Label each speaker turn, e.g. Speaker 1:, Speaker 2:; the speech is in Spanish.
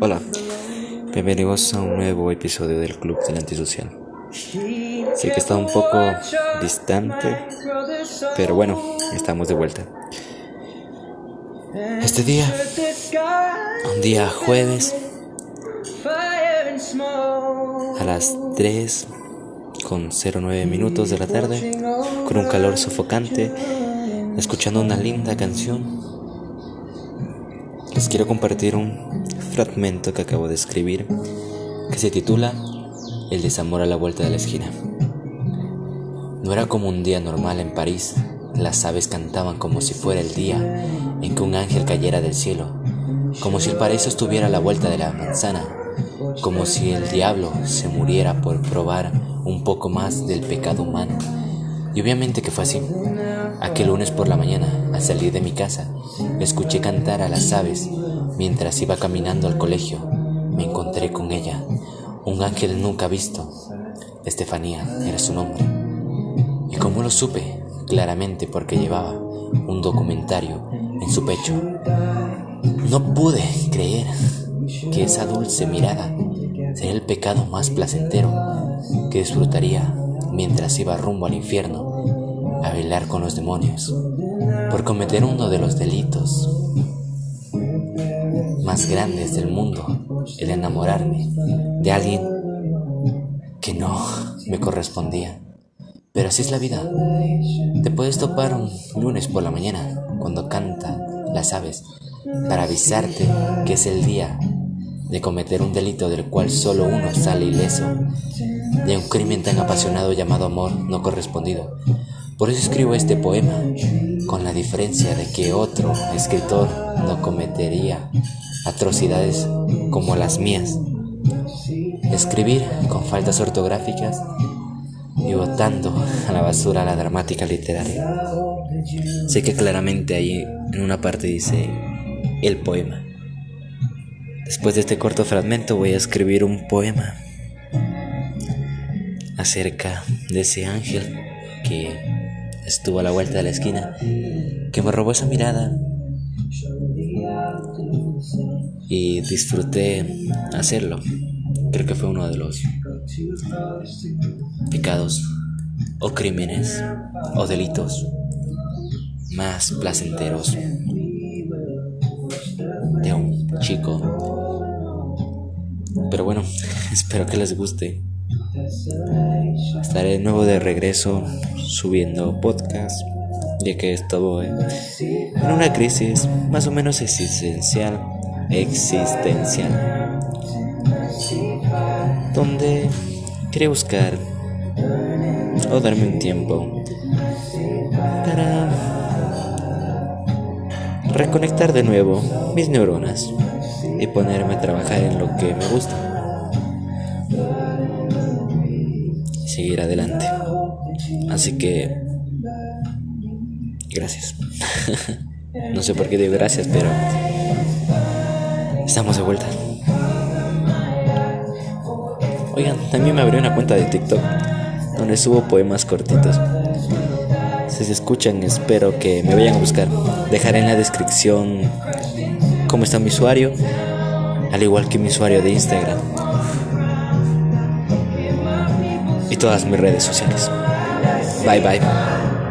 Speaker 1: Hola, bienvenidos a un nuevo episodio del Club del Antisocial. Sé que está un poco distante, pero bueno, estamos de vuelta. Este día, un día jueves, a las 3 con 09 minutos de la tarde, con un calor sofocante, escuchando una linda canción, les quiero compartir un fragmento que acabo de escribir que se titula El desamor a la vuelta de la esquina. No era como un día normal en París. Las aves cantaban como si fuera el día en que un ángel cayera del cielo, como si el paraíso estuviera a la vuelta de la manzana, como si el diablo se muriera por probar un poco más del pecado humano. Y obviamente que fue así. Aquel lunes por la mañana, al salir de mi casa, escuché cantar a las aves. Mientras iba caminando al colegio, me encontré con ella, un ángel nunca visto. Estefanía era su nombre. ¿Y cómo lo supe? Claramente porque llevaba un documentario en su pecho. No pude creer que esa dulce mirada sería el pecado más placentero que disfrutaría mientras iba rumbo al infierno a bailar con los demonios por cometer uno de los delitos más grandes del mundo, el enamorarme de alguien que no me correspondía. Pero así es la vida. Te puedes topar un lunes por la mañana cuando canta las aves para avisarte que es el día de cometer un delito del cual solo uno sale ileso, de un crimen tan apasionado llamado amor no correspondido, por eso escribo este poema, con la diferencia de que otro escritor no cometería atrocidades como las mías. Escribir con faltas ortográficas y botando a la basura la dramática literaria. Sé que claramente ahí en una parte dice el poema. Después de este corto fragmento voy a escribir un poema acerca de ese ángel que estuvo a la vuelta de la esquina, que me robó esa mirada y disfruté hacerlo. Creo que fue uno de los pecados o crímenes o delitos más placenteros de un chico. Pero bueno, espero que les guste. Estaré de nuevo de regreso subiendo podcast, ya que estoy en una crisis más o menos existencial, existencial, donde quería buscar o darme un tiempo para reconectar de nuevo mis neuronas y ponerme a trabajar en lo que me gusta. Seguir adelante. Así que, gracias. no sé por qué digo gracias, pero estamos de vuelta. Oigan, también me abrió una cuenta de TikTok donde subo poemas cortitos. Si se escuchan, espero que me vayan a buscar. Dejaré en la descripción cómo está mi usuario, al igual que mi usuario de Instagram y todas mis redes sociales. Bye bye.